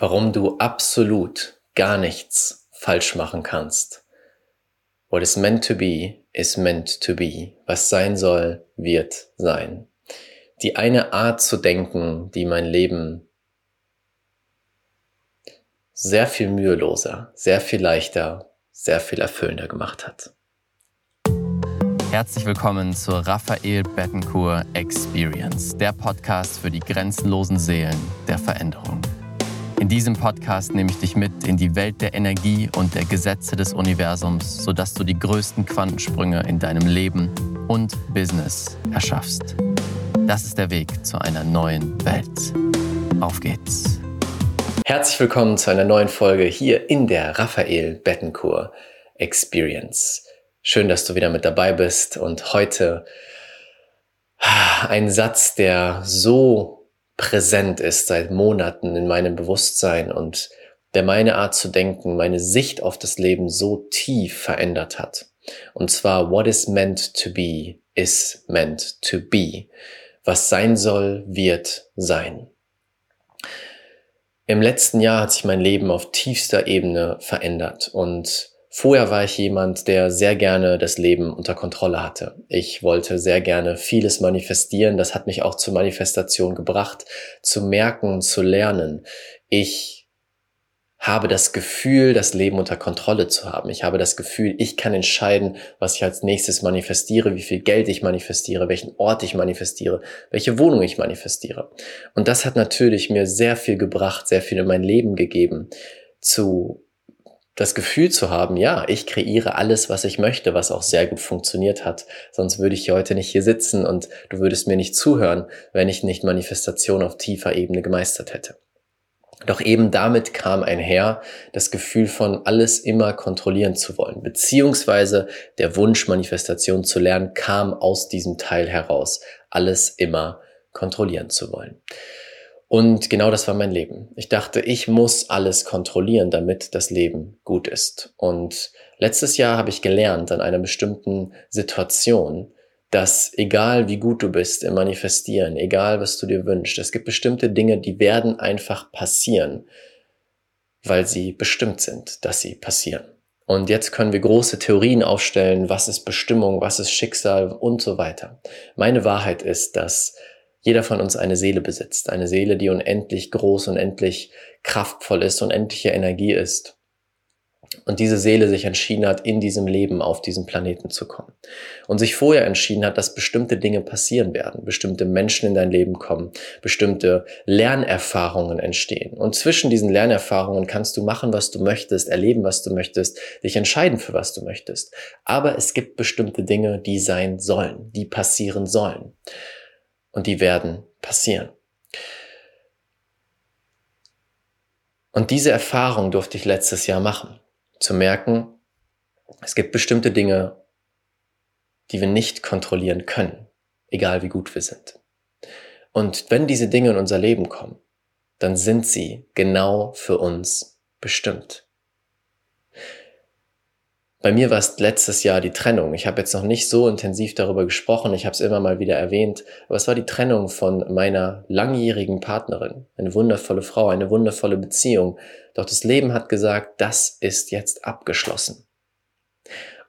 warum du absolut gar nichts falsch machen kannst. What is meant to be is meant to be. Was sein soll, wird sein. Die eine Art zu denken, die mein Leben sehr viel müheloser, sehr viel leichter, sehr viel erfüllender gemacht hat. Herzlich willkommen zur Raphael Bettencourt Experience, der Podcast für die grenzenlosen Seelen der Veränderung. In diesem Podcast nehme ich dich mit in die Welt der Energie und der Gesetze des Universums, sodass du die größten Quantensprünge in deinem Leben und Business erschaffst. Das ist der Weg zu einer neuen Welt. Auf geht's. Herzlich willkommen zu einer neuen Folge hier in der Raphael Bettencourt Experience. Schön, dass du wieder mit dabei bist und heute ein Satz, der so präsent ist seit Monaten in meinem Bewusstsein und der meine Art zu denken, meine Sicht auf das Leben so tief verändert hat. Und zwar, what is meant to be is meant to be. Was sein soll, wird sein. Im letzten Jahr hat sich mein Leben auf tiefster Ebene verändert und Vorher war ich jemand, der sehr gerne das Leben unter Kontrolle hatte. Ich wollte sehr gerne vieles manifestieren. Das hat mich auch zur Manifestation gebracht, zu merken, zu lernen. Ich habe das Gefühl, das Leben unter Kontrolle zu haben. Ich habe das Gefühl, ich kann entscheiden, was ich als nächstes manifestiere, wie viel Geld ich manifestiere, welchen Ort ich manifestiere, welche Wohnung ich manifestiere. Und das hat natürlich mir sehr viel gebracht, sehr viel in mein Leben gegeben, zu das Gefühl zu haben, ja, ich kreiere alles, was ich möchte, was auch sehr gut funktioniert hat. Sonst würde ich heute nicht hier sitzen und du würdest mir nicht zuhören, wenn ich nicht Manifestation auf tiefer Ebene gemeistert hätte. Doch eben damit kam einher das Gefühl von alles immer kontrollieren zu wollen, beziehungsweise der Wunsch, Manifestation zu lernen, kam aus diesem Teil heraus, alles immer kontrollieren zu wollen. Und genau das war mein Leben. Ich dachte, ich muss alles kontrollieren, damit das Leben gut ist. Und letztes Jahr habe ich gelernt an einer bestimmten Situation, dass egal wie gut du bist im Manifestieren, egal was du dir wünschst, es gibt bestimmte Dinge, die werden einfach passieren, weil sie bestimmt sind, dass sie passieren. Und jetzt können wir große Theorien aufstellen, was ist Bestimmung, was ist Schicksal und so weiter. Meine Wahrheit ist, dass jeder von uns eine Seele besitzt. Eine Seele, die unendlich groß, unendlich kraftvoll ist, unendliche Energie ist. Und diese Seele sich entschieden hat, in diesem Leben auf diesem Planeten zu kommen. Und sich vorher entschieden hat, dass bestimmte Dinge passieren werden, bestimmte Menschen in dein Leben kommen, bestimmte Lernerfahrungen entstehen. Und zwischen diesen Lernerfahrungen kannst du machen, was du möchtest, erleben, was du möchtest, dich entscheiden, für was du möchtest. Aber es gibt bestimmte Dinge, die sein sollen, die passieren sollen und die werden passieren. Und diese Erfahrung durfte ich letztes Jahr machen, zu merken, es gibt bestimmte Dinge, die wir nicht kontrollieren können, egal wie gut wir sind. Und wenn diese Dinge in unser Leben kommen, dann sind sie genau für uns bestimmt. Bei mir war es letztes Jahr die Trennung. Ich habe jetzt noch nicht so intensiv darüber gesprochen, ich habe es immer mal wieder erwähnt, aber es war die Trennung von meiner langjährigen Partnerin. Eine wundervolle Frau, eine wundervolle Beziehung. Doch das Leben hat gesagt, das ist jetzt abgeschlossen.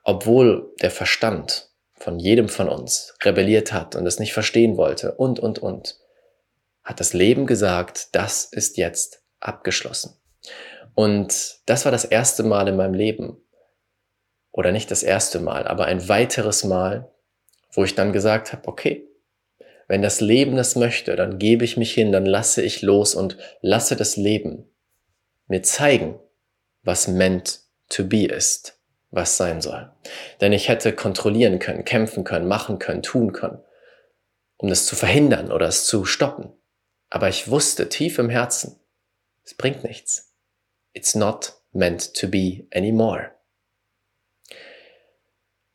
Obwohl der Verstand von jedem von uns rebelliert hat und es nicht verstehen wollte und, und, und, hat das Leben gesagt, das ist jetzt abgeschlossen. Und das war das erste Mal in meinem Leben, oder nicht das erste Mal, aber ein weiteres Mal, wo ich dann gesagt habe, okay, wenn das Leben das möchte, dann gebe ich mich hin, dann lasse ich los und lasse das Leben mir zeigen, was meant to be ist, was sein soll. Denn ich hätte kontrollieren können, kämpfen können, machen können, tun können, um das zu verhindern oder es zu stoppen. Aber ich wusste tief im Herzen, es bringt nichts. It's not meant to be anymore.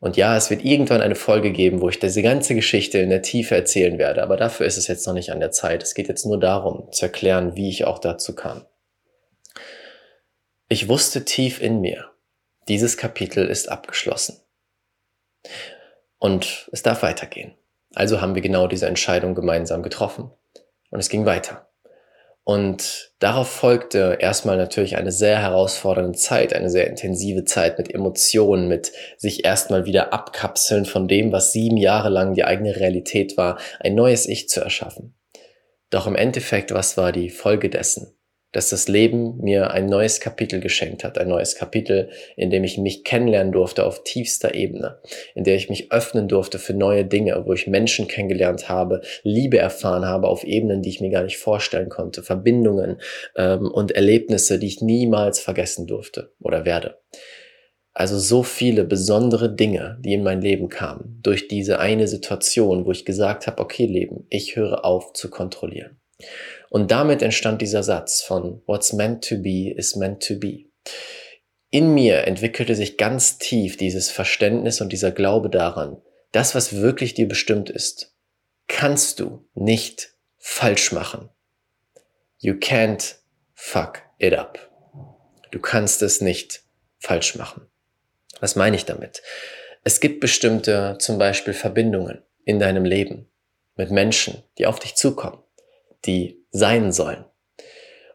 Und ja, es wird irgendwann eine Folge geben, wo ich diese ganze Geschichte in der Tiefe erzählen werde, aber dafür ist es jetzt noch nicht an der Zeit. Es geht jetzt nur darum, zu erklären, wie ich auch dazu kam. Ich wusste tief in mir, dieses Kapitel ist abgeschlossen. Und es darf weitergehen. Also haben wir genau diese Entscheidung gemeinsam getroffen. Und es ging weiter. Und darauf folgte erstmal natürlich eine sehr herausfordernde Zeit, eine sehr intensive Zeit mit Emotionen, mit sich erstmal wieder abkapseln von dem, was sieben Jahre lang die eigene Realität war, ein neues Ich zu erschaffen. Doch im Endeffekt, was war die Folge dessen? Dass das Leben mir ein neues Kapitel geschenkt hat, ein neues Kapitel, in dem ich mich kennenlernen durfte auf tiefster Ebene, in der ich mich öffnen durfte für neue Dinge, wo ich Menschen kennengelernt habe, Liebe erfahren habe auf Ebenen, die ich mir gar nicht vorstellen konnte, Verbindungen ähm, und Erlebnisse, die ich niemals vergessen durfte oder werde. Also so viele besondere Dinge, die in mein Leben kamen, durch diese eine Situation, wo ich gesagt habe, okay Leben, ich höre auf zu kontrollieren. Und damit entstand dieser Satz von What's meant to be is meant to be. In mir entwickelte sich ganz tief dieses Verständnis und dieser Glaube daran, das, was wirklich dir bestimmt ist, kannst du nicht falsch machen. You can't fuck it up. Du kannst es nicht falsch machen. Was meine ich damit? Es gibt bestimmte, zum Beispiel Verbindungen in deinem Leben mit Menschen, die auf dich zukommen die sein sollen.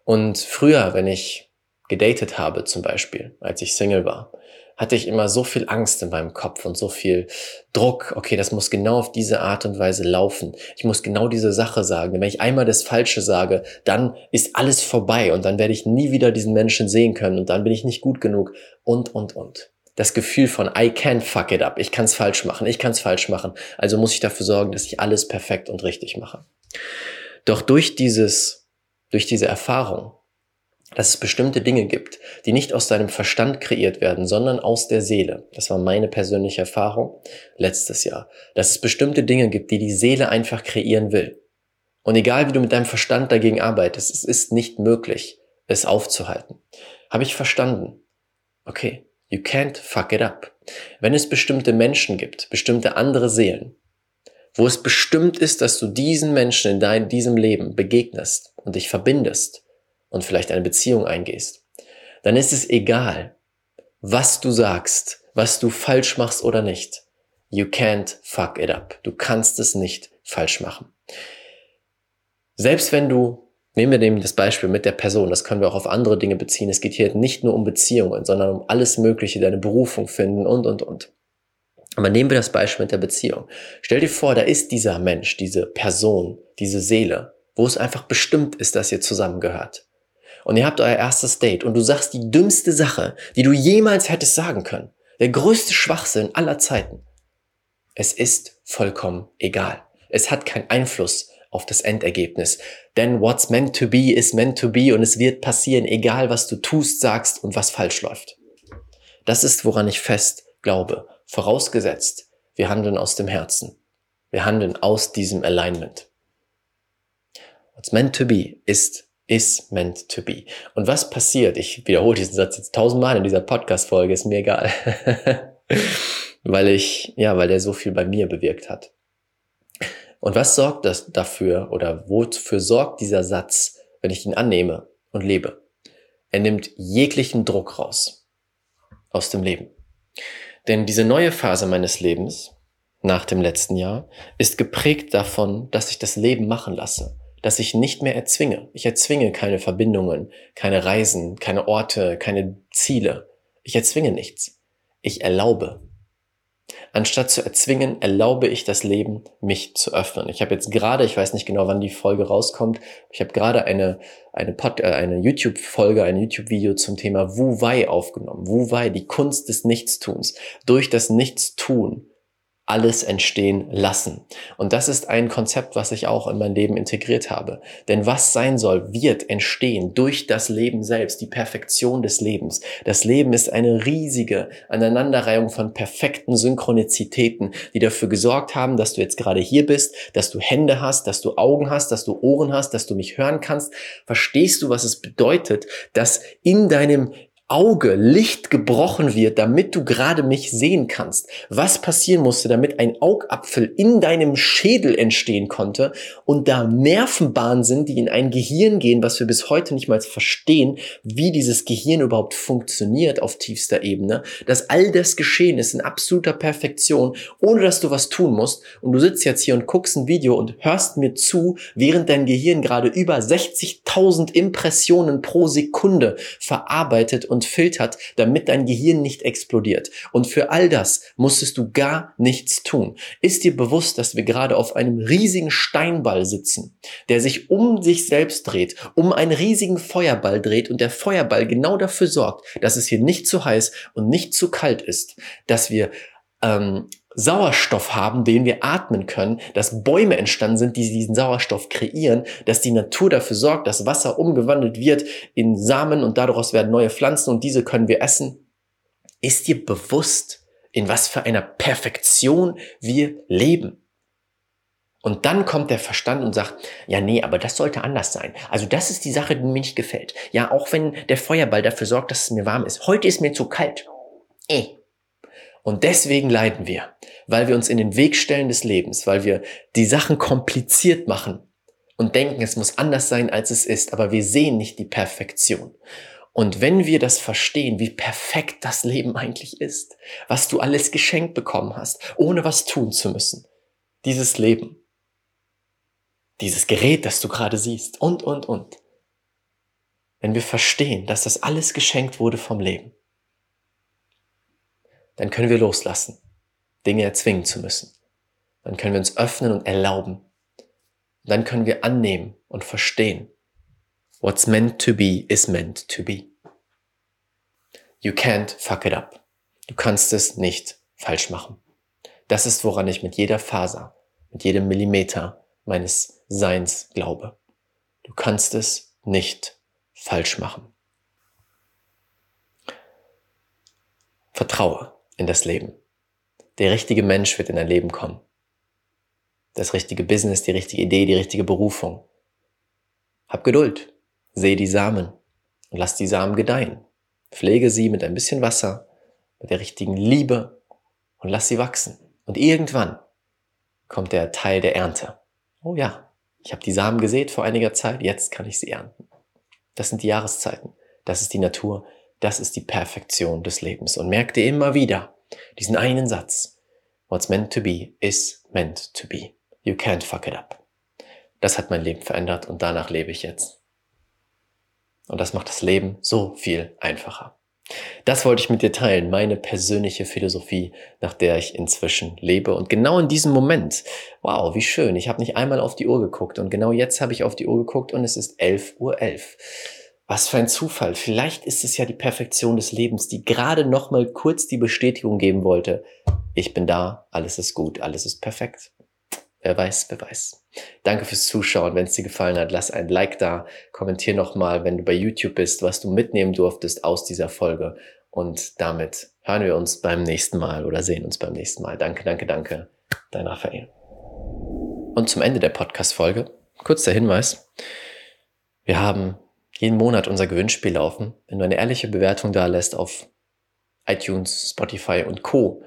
Und früher, wenn ich gedatet habe zum Beispiel, als ich Single war, hatte ich immer so viel Angst in meinem Kopf und so viel Druck. Okay, das muss genau auf diese Art und Weise laufen. Ich muss genau diese Sache sagen. Wenn ich einmal das Falsche sage, dann ist alles vorbei und dann werde ich nie wieder diesen Menschen sehen können und dann bin ich nicht gut genug und, und, und. Das Gefühl von I can fuck it up. Ich kann es falsch machen. Ich kann es falsch machen. Also muss ich dafür sorgen, dass ich alles perfekt und richtig mache. Doch durch dieses, durch diese Erfahrung, dass es bestimmte Dinge gibt, die nicht aus deinem Verstand kreiert werden, sondern aus der Seele. Das war meine persönliche Erfahrung letztes Jahr. Dass es bestimmte Dinge gibt, die die Seele einfach kreieren will. Und egal wie du mit deinem Verstand dagegen arbeitest, es ist nicht möglich, es aufzuhalten. Habe ich verstanden? Okay, you can't fuck it up. Wenn es bestimmte Menschen gibt, bestimmte andere Seelen, wo es bestimmt ist, dass du diesen Menschen in dein, diesem Leben begegnest und dich verbindest und vielleicht eine Beziehung eingehst, dann ist es egal, was du sagst, was du falsch machst oder nicht. You can't fuck it up. Du kannst es nicht falsch machen. Selbst wenn du, nehmen wir dem das Beispiel mit der Person, das können wir auch auf andere Dinge beziehen. Es geht hier nicht nur um Beziehungen, sondern um alles Mögliche, deine Berufung finden und, und, und. Aber nehmen wir das Beispiel mit der Beziehung. Stell dir vor, da ist dieser Mensch, diese Person, diese Seele, wo es einfach bestimmt ist, dass ihr zusammengehört. Und ihr habt euer erstes Date und du sagst die dümmste Sache, die du jemals hättest sagen können. Der größte Schwachsinn aller Zeiten. Es ist vollkommen egal. Es hat keinen Einfluss auf das Endergebnis. Denn what's meant to be is meant to be und es wird passieren, egal was du tust, sagst und was falsch läuft. Das ist, woran ich fest glaube. Vorausgesetzt, wir handeln aus dem Herzen. Wir handeln aus diesem Alignment. What's meant to be ist is meant to be. Und was passiert? Ich wiederhole diesen Satz jetzt tausendmal in dieser Podcast-Folge, ist mir egal. weil ich, ja, weil er so viel bei mir bewirkt hat. Und was sorgt das dafür oder wofür sorgt dieser Satz, wenn ich ihn annehme und lebe? Er nimmt jeglichen Druck raus aus dem Leben. Denn diese neue Phase meines Lebens nach dem letzten Jahr ist geprägt davon, dass ich das Leben machen lasse, dass ich nicht mehr erzwinge. Ich erzwinge keine Verbindungen, keine Reisen, keine Orte, keine Ziele. Ich erzwinge nichts. Ich erlaube. Anstatt zu erzwingen, erlaube ich das Leben, mich zu öffnen. Ich habe jetzt gerade, ich weiß nicht genau, wann die Folge rauskommt, ich habe gerade eine, eine, Pod, äh, eine YouTube-Folge, ein YouTube-Video zum Thema Wu Wei aufgenommen. Wu Wei, die Kunst des Nichtstuns. Durch das Nichtstun alles entstehen lassen. Und das ist ein Konzept, was ich auch in mein Leben integriert habe. Denn was sein soll, wird entstehen durch das Leben selbst, die Perfektion des Lebens. Das Leben ist eine riesige Aneinanderreihung von perfekten Synchronizitäten, die dafür gesorgt haben, dass du jetzt gerade hier bist, dass du Hände hast, dass du Augen hast, dass du Ohren hast, dass du mich hören kannst. Verstehst du, was es bedeutet, dass in deinem Auge, Licht gebrochen wird, damit du gerade mich sehen kannst. Was passieren musste, damit ein Augapfel in deinem Schädel entstehen konnte und da Nervenbahnen sind, die in ein Gehirn gehen, was wir bis heute nicht mal verstehen, wie dieses Gehirn überhaupt funktioniert auf tiefster Ebene, dass all das geschehen ist in absoluter Perfektion, ohne dass du was tun musst und du sitzt jetzt hier und guckst ein Video und hörst mir zu, während dein Gehirn gerade über 60.000 Impressionen pro Sekunde verarbeitet und filtert, damit dein Gehirn nicht explodiert. Und für all das musstest du gar nichts tun. Ist dir bewusst, dass wir gerade auf einem riesigen Steinball sitzen, der sich um sich selbst dreht, um einen riesigen Feuerball dreht und der Feuerball genau dafür sorgt, dass es hier nicht zu heiß und nicht zu kalt ist, dass wir ähm, Sauerstoff haben, den wir atmen können, dass Bäume entstanden sind, die diesen Sauerstoff kreieren, dass die Natur dafür sorgt, dass Wasser umgewandelt wird in Samen und daraus werden neue Pflanzen und diese können wir essen. Ist dir bewusst, in was für einer Perfektion wir leben? Und dann kommt der Verstand und sagt, ja, nee, aber das sollte anders sein. Also das ist die Sache, die mir nicht gefällt. Ja, auch wenn der Feuerball dafür sorgt, dass es mir warm ist. Heute ist mir zu kalt. Eh, und deswegen leiden wir, weil wir uns in den Weg stellen des Lebens, weil wir die Sachen kompliziert machen und denken, es muss anders sein, als es ist, aber wir sehen nicht die Perfektion. Und wenn wir das verstehen, wie perfekt das Leben eigentlich ist, was du alles geschenkt bekommen hast, ohne was tun zu müssen, dieses Leben, dieses Gerät, das du gerade siehst und, und, und. Wenn wir verstehen, dass das alles geschenkt wurde vom Leben, dann können wir loslassen, Dinge erzwingen zu müssen. Dann können wir uns öffnen und erlauben. Dann können wir annehmen und verstehen. What's meant to be is meant to be. You can't fuck it up. Du kannst es nicht falsch machen. Das ist, woran ich mit jeder Faser, mit jedem Millimeter meines Seins glaube. Du kannst es nicht falsch machen. Vertraue in das Leben. Der richtige Mensch wird in dein Leben kommen. Das richtige Business, die richtige Idee, die richtige Berufung. Hab Geduld. Seh die Samen und lass die Samen gedeihen. Pflege sie mit ein bisschen Wasser, mit der richtigen Liebe und lass sie wachsen. Und irgendwann kommt der Teil der Ernte. Oh ja, ich habe die Samen gesät vor einiger Zeit, jetzt kann ich sie ernten. Das sind die Jahreszeiten, das ist die Natur, das ist die Perfektion des Lebens. Und merk dir immer wieder diesen einen Satz. What's meant to be is meant to be. You can't fuck it up. Das hat mein Leben verändert und danach lebe ich jetzt. Und das macht das Leben so viel einfacher. Das wollte ich mit dir teilen, meine persönliche Philosophie, nach der ich inzwischen lebe. Und genau in diesem Moment, wow, wie schön, ich habe nicht einmal auf die Uhr geguckt und genau jetzt habe ich auf die Uhr geguckt und es ist 11.11 Uhr. 11. Was für ein Zufall. Vielleicht ist es ja die Perfektion des Lebens, die gerade noch mal kurz die Bestätigung geben wollte. Ich bin da, alles ist gut, alles ist perfekt. Wer weiß, wer weiß. Danke fürs Zuschauen. Wenn es dir gefallen hat, lass ein Like da. Kommentier nochmal, wenn du bei YouTube bist, was du mitnehmen durftest aus dieser Folge. Und damit hören wir uns beim nächsten Mal oder sehen uns beim nächsten Mal. Danke, danke, danke. Dein Raphael. Und zum Ende der Podcast-Folge, kurz der Hinweis. Wir haben jeden Monat unser Gewinnspiel laufen. Wenn du eine ehrliche Bewertung da lässt auf iTunes, Spotify und Co.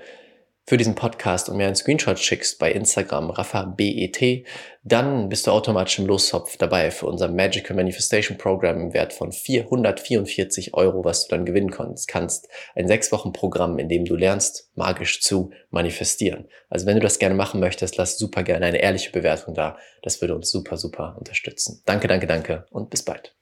für diesen Podcast und mir einen Screenshot schickst bei Instagram, RaffaBET, dann bist du automatisch im Loszopf dabei für unser Magical Manifestation Program im Wert von 444 Euro, was du dann gewinnen kannst. Ein sechs Wochen Programm, in dem du lernst, magisch zu manifestieren. Also wenn du das gerne machen möchtest, lass super gerne eine ehrliche Bewertung da. Das würde uns super, super unterstützen. Danke, danke, danke und bis bald.